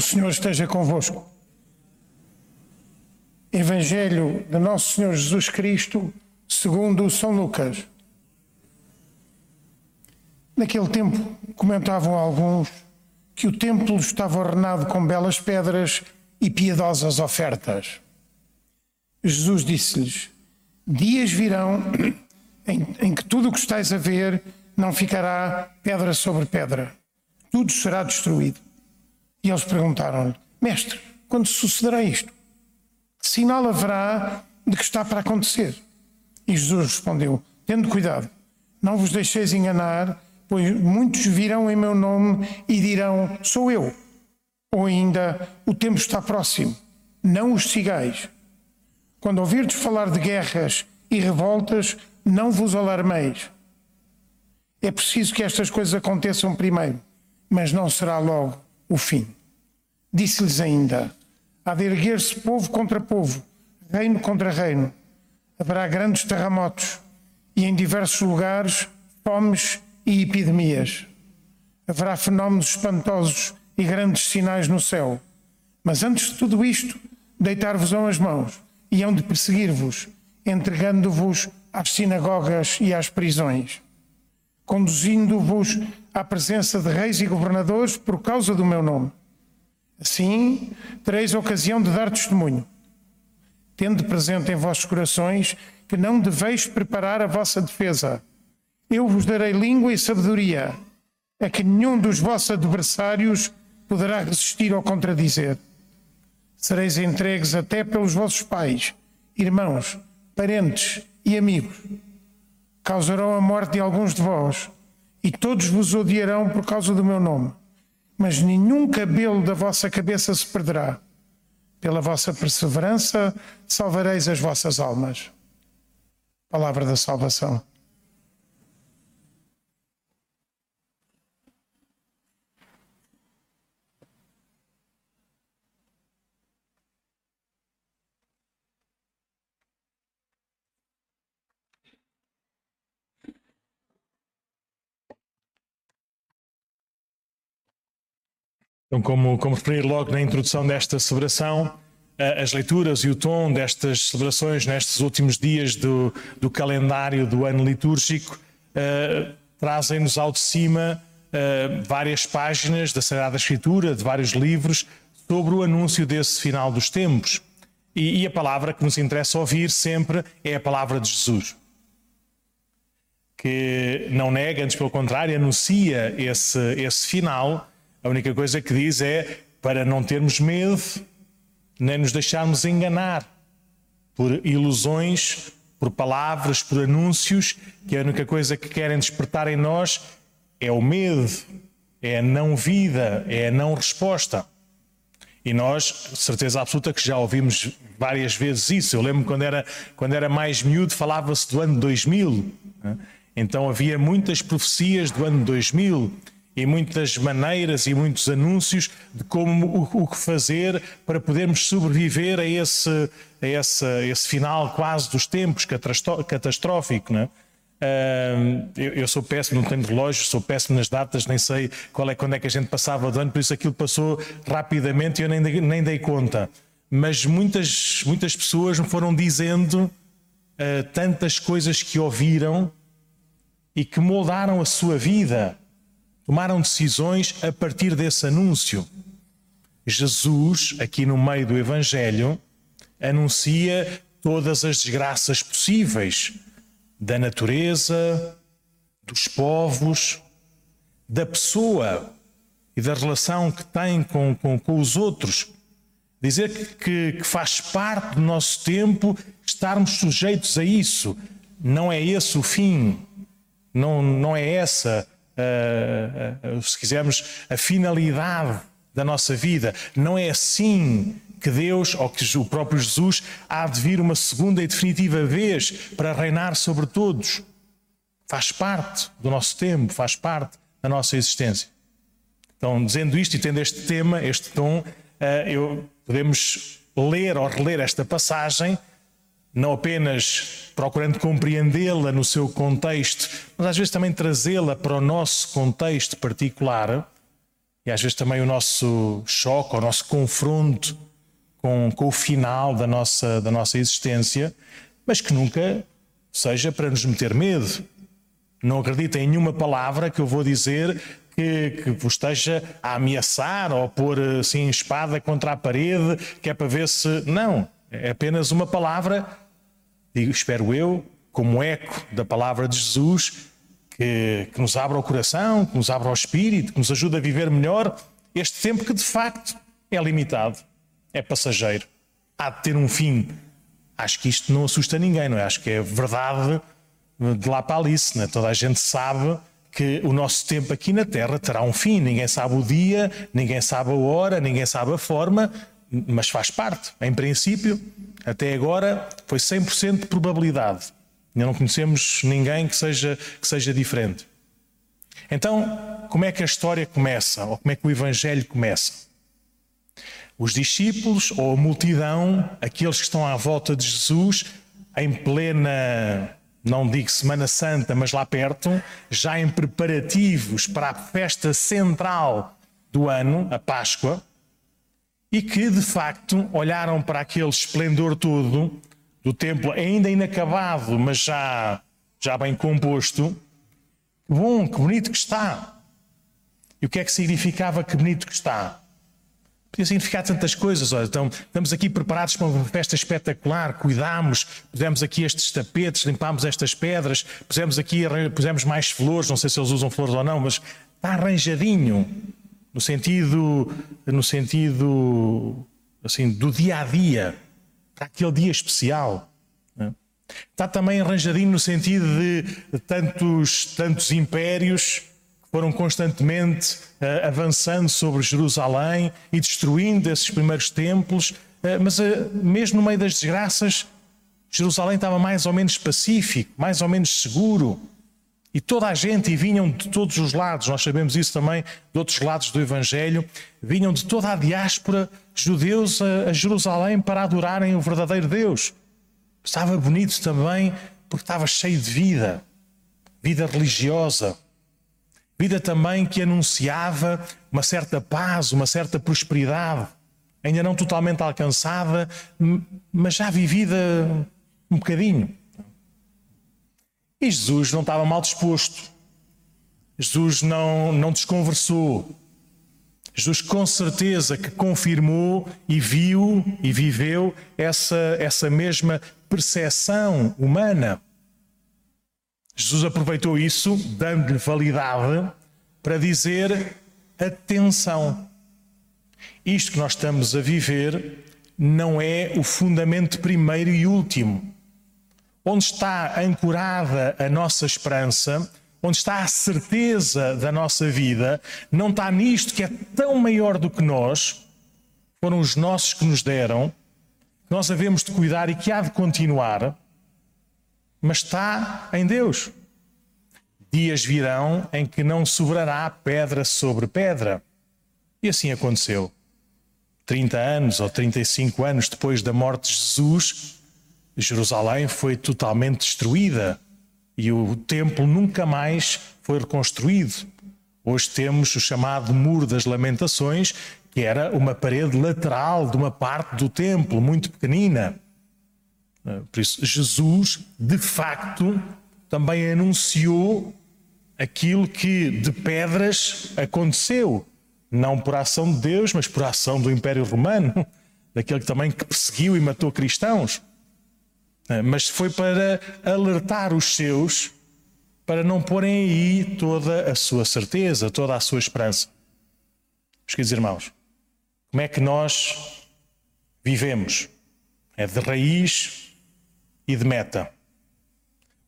O Senhor esteja convosco. Evangelho de Nosso Senhor Jesus Cristo, segundo São Lucas. Naquele tempo, comentavam alguns que o templo estava ornado com belas pedras e piedosas ofertas. Jesus disse-lhes: Dias virão em, em que tudo o que estáis a ver não ficará pedra sobre pedra, tudo será destruído. E eles perguntaram-lhe: Mestre, quando sucederá isto? Que sinal haverá de que está para acontecer? E Jesus respondeu: Tendo cuidado, não vos deixeis enganar, pois muitos virão em meu nome e dirão: Sou eu. Ou ainda: O tempo está próximo. Não os sigais. Quando ouvirdes falar de guerras e revoltas, não vos alarmeis. É preciso que estas coisas aconteçam primeiro, mas não será logo o fim. Disse-lhes ainda: há de erguer-se povo contra povo, reino contra reino. Haverá grandes terremotos e em diversos lugares fomes e epidemias. Haverá fenómenos espantosos e grandes sinais no céu. Mas antes de tudo isto, deitar-vos-ão as mãos e hão de perseguir-vos, entregando-vos às sinagogas e às prisões, conduzindo-vos à presença de reis e governadores por causa do meu nome. Assim, tereis ocasião de dar testemunho. Tendo presente em vossos corações que não deveis preparar a vossa defesa. Eu vos darei língua e sabedoria, a que nenhum dos vossos adversários poderá resistir ou contradizer. Sereis entregues até pelos vossos pais, irmãos, parentes e amigos. Causarão a morte de alguns de vós, e todos vos odiarão por causa do meu nome mas nenhum cabelo da vossa cabeça se perderá. Pela vossa perseverança salvareis as vossas almas. Palavra da salvação. Então, como, como logo na introdução desta celebração, as leituras e o tom destas celebrações nestes últimos dias do, do calendário do ano litúrgico uh, trazem-nos ao de cima uh, várias páginas da Sagrada Escritura, de vários livros, sobre o anúncio desse final dos tempos. E, e a palavra que nos interessa ouvir sempre é a palavra de Jesus. Que não nega, antes pelo contrário, anuncia esse, esse final a única coisa que diz é para não termos medo, nem nos deixarmos enganar por ilusões, por palavras, por anúncios, que a única coisa que querem despertar em nós é o medo, é a não vida, é a não resposta. E nós, certeza absoluta que já ouvimos várias vezes isso. Eu lembro quando era, quando era mais miúdo, falava-se do ano 2000. Né? Então havia muitas profecias do ano 2000 e muitas maneiras e muitos anúncios de como o, o que fazer para podermos sobreviver a esse, a esse, a esse final quase dos tempos catastrófico, não é? Uh, eu, eu, sou péssimo, não tenho relógio, sou péssimo nas datas, nem sei qual é, quando é que a gente passava do ano, por isso aquilo passou rapidamente e eu nem, nem dei conta. Mas muitas, muitas pessoas me foram dizendo uh, tantas coisas que ouviram e que moldaram a sua vida tomaram decisões a partir desse anúncio. Jesus, aqui no meio do Evangelho, anuncia todas as desgraças possíveis da natureza, dos povos, da pessoa e da relação que tem com, com, com os outros. Dizer que, que faz parte do nosso tempo estarmos sujeitos a isso. Não é esse o fim, não, não é essa uh, uh, se quisermos, a finalidade da nossa vida. Não é assim que Deus, ou que o próprio Jesus, há de vir uma segunda e definitiva vez para reinar sobre todos. Faz parte do nosso tempo, faz parte da nossa existência. Então, dizendo isto e tendo este tema, este tom, eu, podemos ler ou reler esta passagem não apenas procurando compreendê-la no seu contexto, mas às vezes também trazê-la para o nosso contexto particular. E às vezes também o nosso choque, o nosso confronto com, com o final da nossa, da nossa existência, mas que nunca seja para nos meter medo. Não acreditem em nenhuma palavra que eu vou dizer que, que vos esteja a ameaçar ou a pôr assim espada contra a parede, que é para ver se. Não, é apenas uma palavra, digo, espero eu, como eco da palavra de Jesus, que, que nos abra o coração, que nos abra o espírito, que nos ajuda a viver melhor este tempo que de facto é limitado, é passageiro, há de ter um fim. Acho que isto não assusta ninguém, não é? Acho que é verdade de lá para Alice, né? toda a gente sabe que o nosso tempo aqui na Terra terá um fim. Ninguém sabe o dia, ninguém sabe a hora, ninguém sabe a forma, mas faz parte. Em princípio, até agora, foi 100% de probabilidade. Ainda não conhecemos ninguém que seja, que seja diferente. Então, como é que a história começa? Ou como é que o Evangelho começa? Os discípulos ou a multidão, aqueles que estão à volta de Jesus, em plena não digo Semana Santa, mas lá perto, já em preparativos para a festa central do ano, a Páscoa, e que de facto olharam para aquele esplendor todo do templo, ainda inacabado, mas já, já bem composto. Que bom, que bonito que está. E o que é que significava que bonito que está? Podia significar tantas coisas. Olha, então, estamos aqui preparados para uma festa espetacular, cuidámos, pusemos aqui estes tapetes, limpámos estas pedras, pusemos aqui, pusemos mais flores, não sei se eles usam flores ou não, mas está arranjadinho, no sentido, no sentido assim, do dia a dia, para aquele dia especial. Né? Está também arranjadinho no sentido de tantos, tantos impérios foram constantemente uh, avançando sobre Jerusalém e destruindo esses primeiros templos, uh, mas uh, mesmo no meio das desgraças, Jerusalém estava mais ou menos pacífico, mais ou menos seguro. E toda a gente, e vinham de todos os lados, nós sabemos isso também de outros lados do Evangelho, vinham de toda a diáspora judeus a, a Jerusalém para adorarem o verdadeiro Deus. Estava bonito também porque estava cheio de vida, vida religiosa, Vida também que anunciava uma certa paz, uma certa prosperidade, ainda não totalmente alcançada, mas já vivida um bocadinho. E Jesus não estava mal disposto. Jesus não, não desconversou. Jesus com certeza que confirmou e viu e viveu essa, essa mesma percepção humana. Jesus aproveitou isso, dando-lhe validade, para dizer: atenção, isto que nós estamos a viver não é o fundamento primeiro e último. Onde está ancorada a nossa esperança, onde está a certeza da nossa vida, não está nisto que é tão maior do que nós, foram os nossos que nos deram, que nós havemos de cuidar e que há de continuar mas está em Deus. Dias virão em que não sobrará pedra sobre pedra. E assim aconteceu. 30 anos ou 35 anos depois da morte de Jesus, Jerusalém foi totalmente destruída e o templo nunca mais foi reconstruído. Hoje temos o chamado Muro das Lamentações, que era uma parede lateral de uma parte do templo, muito pequenina. Eh, por isso, Jesus, de facto, também anunciou aquilo que de pedras aconteceu, não por ação de Deus, mas por ação do Império Romano, daquele que também que perseguiu e matou cristãos. Eh, mas foi para alertar os seus para não porem aí toda a sua certeza, toda a sua esperança. Meus queridos irmãos, como é que nós vivemos? É de raiz e de meta.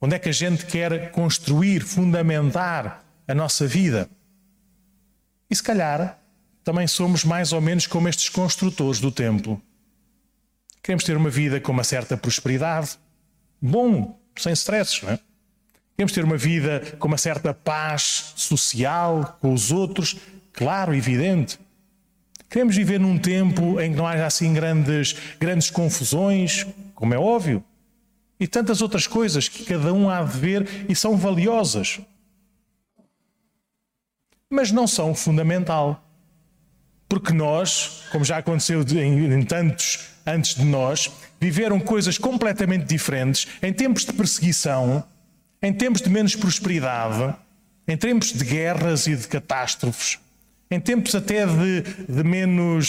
Onde é que a gente quer construir, fundamentar a nossa vida? E se calhar também somos mais ou menos como estes construtores do templo. Queremos ter uma vida com uma certa prosperidade, bom, sem stresses, não é? Queremos ter uma vida com uma certa paz social com os outros, claro, evidente. Queremos viver num tempo em que não haja assim grandes, grandes confusões, como é óbvio e tantas outras coisas que cada um há de ver e são valiosas. Mas não são fundamental. Porque nós, como já aconteceu em, em tantos antes de nós, viveram coisas completamente diferentes em tempos de perseguição, em tempos de menos prosperidade, em tempos de guerras e de catástrofes, em tempos até de, de, menos,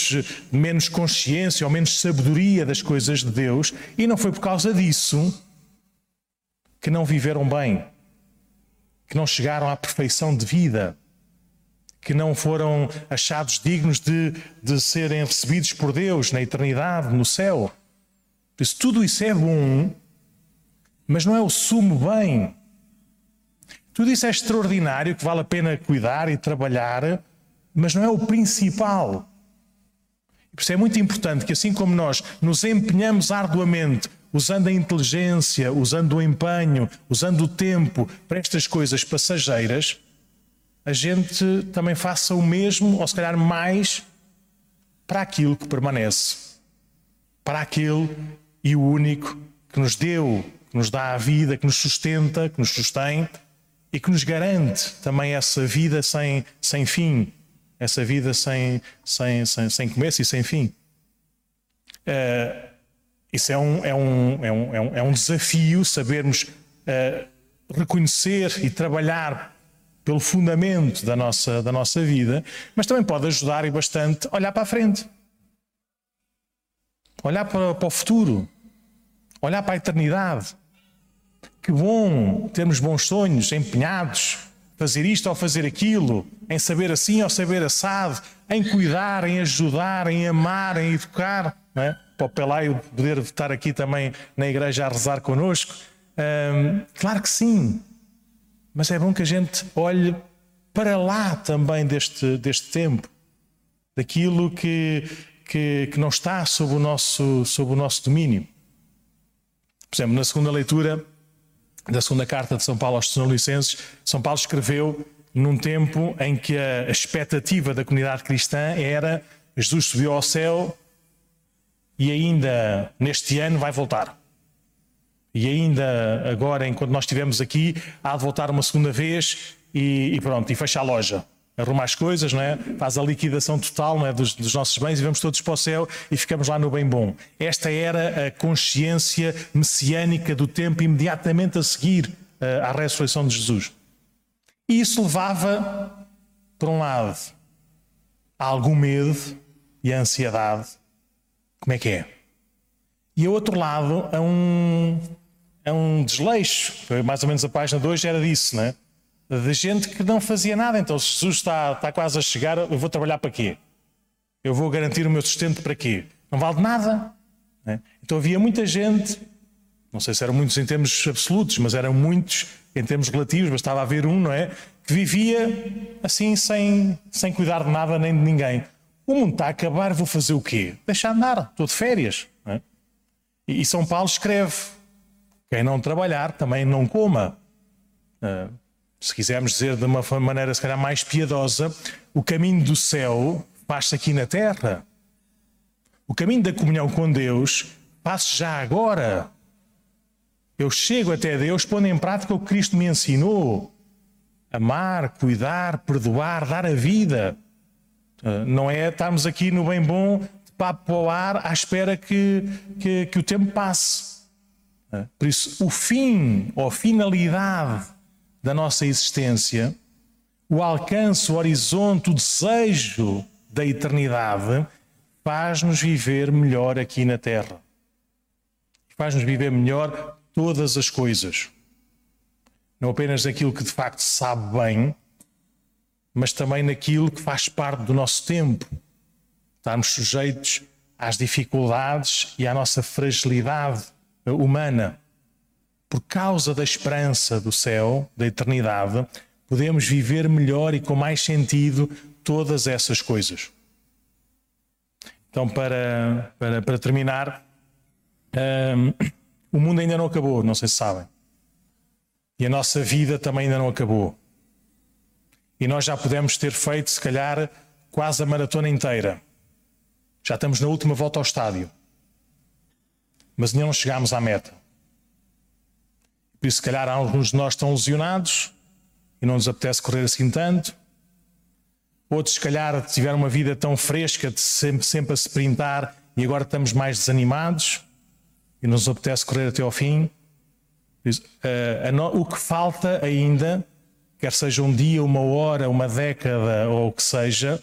de menos consciência ou menos sabedoria das coisas de Deus, e não foi por causa disso que não viveram bem, que não chegaram à perfeição de vida, que não foram achados dignos de, de serem recebidos por Deus na eternidade, no céu. Por isso, tudo isso é bom, mas não é o sumo bem. Tudo isso é extraordinário, que vale a pena cuidar e trabalhar, mas não é o principal. Por isso é muito importante que, assim como nós nos empenhamos arduamente, usando a inteligência, usando o empenho, usando o tempo para estas coisas passageiras, a gente também faça o mesmo, ou se calhar mais, para aquilo que permanece, para aquele e o único que nos deu, que nos dá a vida, que nos sustenta, que nos sustém e que nos garante também essa vida sem, sem fim, essa vida sem, sem, sem, sem começo e sem fim. Uh, isso é um, é, um, é, um, é, um, é um desafio sabermos uh, reconhecer e trabalhar pelo fundamento da nossa, da nossa vida, mas também pode ajudar e bastante olhar para a frente, olhar para, para o futuro, olhar para a eternidade. Que bom termos bons sonhos, empenhados, fazer isto ou fazer aquilo, em saber assim ou saber assado, em cuidar, em ajudar, em amar, em educar. Não é? Para o Pelaio poder estar aqui também na igreja a rezar connosco. Claro que sim, mas é bom que a gente olhe para lá também deste, deste tempo, daquilo que, que, que não está sob o, nosso, sob o nosso domínio. Por exemplo, na segunda leitura da segunda carta de São Paulo aos Tessalonicenses, São Paulo escreveu num tempo em que a expectativa da comunidade cristã era Jesus subiu ao céu e ainda neste ano vai voltar. E ainda agora, enquanto nós estivemos aqui, há de voltar uma segunda vez e, e pronto, e fecha a loja arruma as coisas, não é? faz a liquidação total não é? dos, dos, nossos bens e vamos todos para o céu e ficamos lá no bem bom. Esta era a consciência messiânica do tempo imediatamente a seguir uh, à ressurreição de Jesus. E isso levava, por um lado, a algum medo e a ansiedade. Como é que é? E, a outro lado, a um, a um desleixo. Mais ou menos a página 2 era disso, não é? de gente que não fazia nada. Então, se Jesus está, está quase a chegar, eu vou trabalhar para quê? Eu vou garantir o meu sustento para quê? Não vale nada. Né? Então havia muita gente, não sei se eram muitos em termos absolutos, mas eram muitos em termos relativos, bastava haver um, não é? Que vivia assim, sem, sem cuidar de nada nem de ninguém. O mundo está a acabar, vou fazer o quê? Deixar andar, estou de férias. É? E, São Paulo escreve: quem não trabalhar também não coma. Uh, se quisermos dizer de uma maneira se calhar mais piedosa, o caminho do céu faz-se aqui na terra. O caminho da comunhão com Deus faz-se já agora. Eu chego até Deus pondo em prática o que Cristo me ensinou. Amar, cuidar, perdoar, dar a vida. Ah, não é estarmos aqui no bem bom, de papo ao ar, à espera que, que, que o tempo passe. Ah, por isso, o fim ou finalidade da nossa existência, o alcance, o horizonte, o desejo da eternidade, faz-nos viver melhor aqui na Terra. Faz-nos viver melhor todas as coisas. Não apenas naquilo que de facto sabe bem, mas também naquilo que faz parte do nosso tempo. Estarmos sujeitos às dificuldades e à nossa fragilidade humana por causa da esperança do céu, da eternidade, podemos viver melhor e com mais sentido todas essas coisas. Então, para, para, para terminar, um, o mundo ainda não acabou, não sei se sabem. E a nossa vida também ainda não acabou. E nós já pudemos ter feito, se calhar, quase a maratona inteira. Já estamos na última volta ao estádio. Mas ainda não chegámos à meta. Por isso, se calhar, alguns de nós estão lesionados e não nos apetece correr assim tanto. outros, se calhar, tiveram uma vida tão fresca, de sempre, sempre a se printar e agora estamos mais desanimados e nos apetece correr até ao fim. Uh, o que falta ainda, quer seja um dia, uma hora, uma década ou o que seja,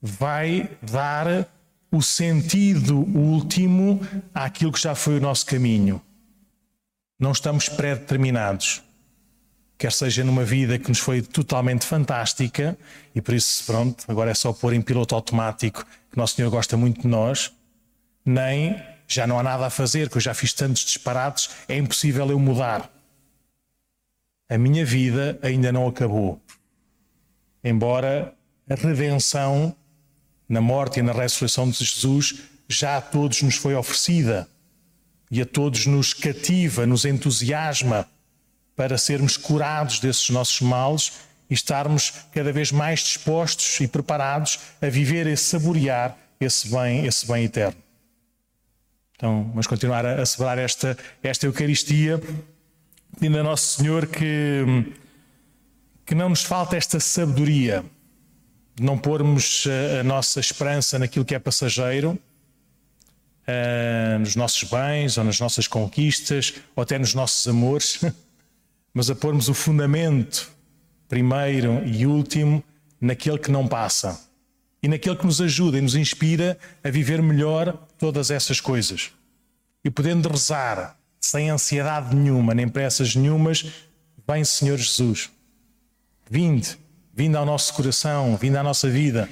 vai dar o sentido último àquilo que já foi o nosso caminho. Não estamos pré-determinados. Quer seja numa vida que nos foi totalmente fantástica, e por isso, pronto, agora é só pôr em piloto automático que Nosso Senhor gosta muito de nós, nem já não há nada a fazer, que eu já fiz tantos disparates, é impossível eu mudar. A minha vida ainda não acabou. Embora a redenção na morte e na ressurreição de Jesus já a todos nos foi oferecida e a todos nos cativa, nos entusiasma para sermos curados desses nossos males e estarmos cada vez mais dispostos e preparados a viver e saborear esse bem, esse bem eterno. Então, vamos continuar a, celebrar esta, esta Eucaristia, pedindo a Nosso Senhor que, que não nos falte esta sabedoria, não pormos a, a nossa esperança naquilo que é passageiro, uh, nos nossos bens ou nas nossas conquistas, ou até nos nossos amores, mas a pormos o fundamento, primeiro e último, naquele que não passa e naquele que nos ajuda e nos inspira a viver melhor todas essas coisas. E podendo rezar sem ansiedade nenhuma, nem pressas nenhumas, vem Senhor Jesus. Vinde, vinde ao nosso coração, vinde à nossa vida,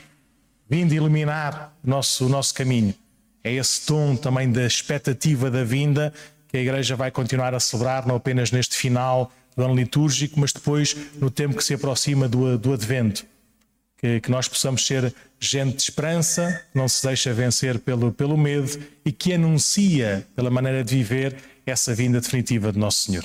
vinde iluminar o nosso, o nosso caminho. É esse tom também da expectativa da vinda que a Igreja vai continuar a celebrar, não apenas neste final do ano litúrgico, mas depois no tempo que se aproxima do, do Advento que, que nós possamos ser gente de esperança, que não se deixa vencer pelo, pelo medo e que anuncia, pela maneira de viver, essa vinda definitiva de Nosso Senhor.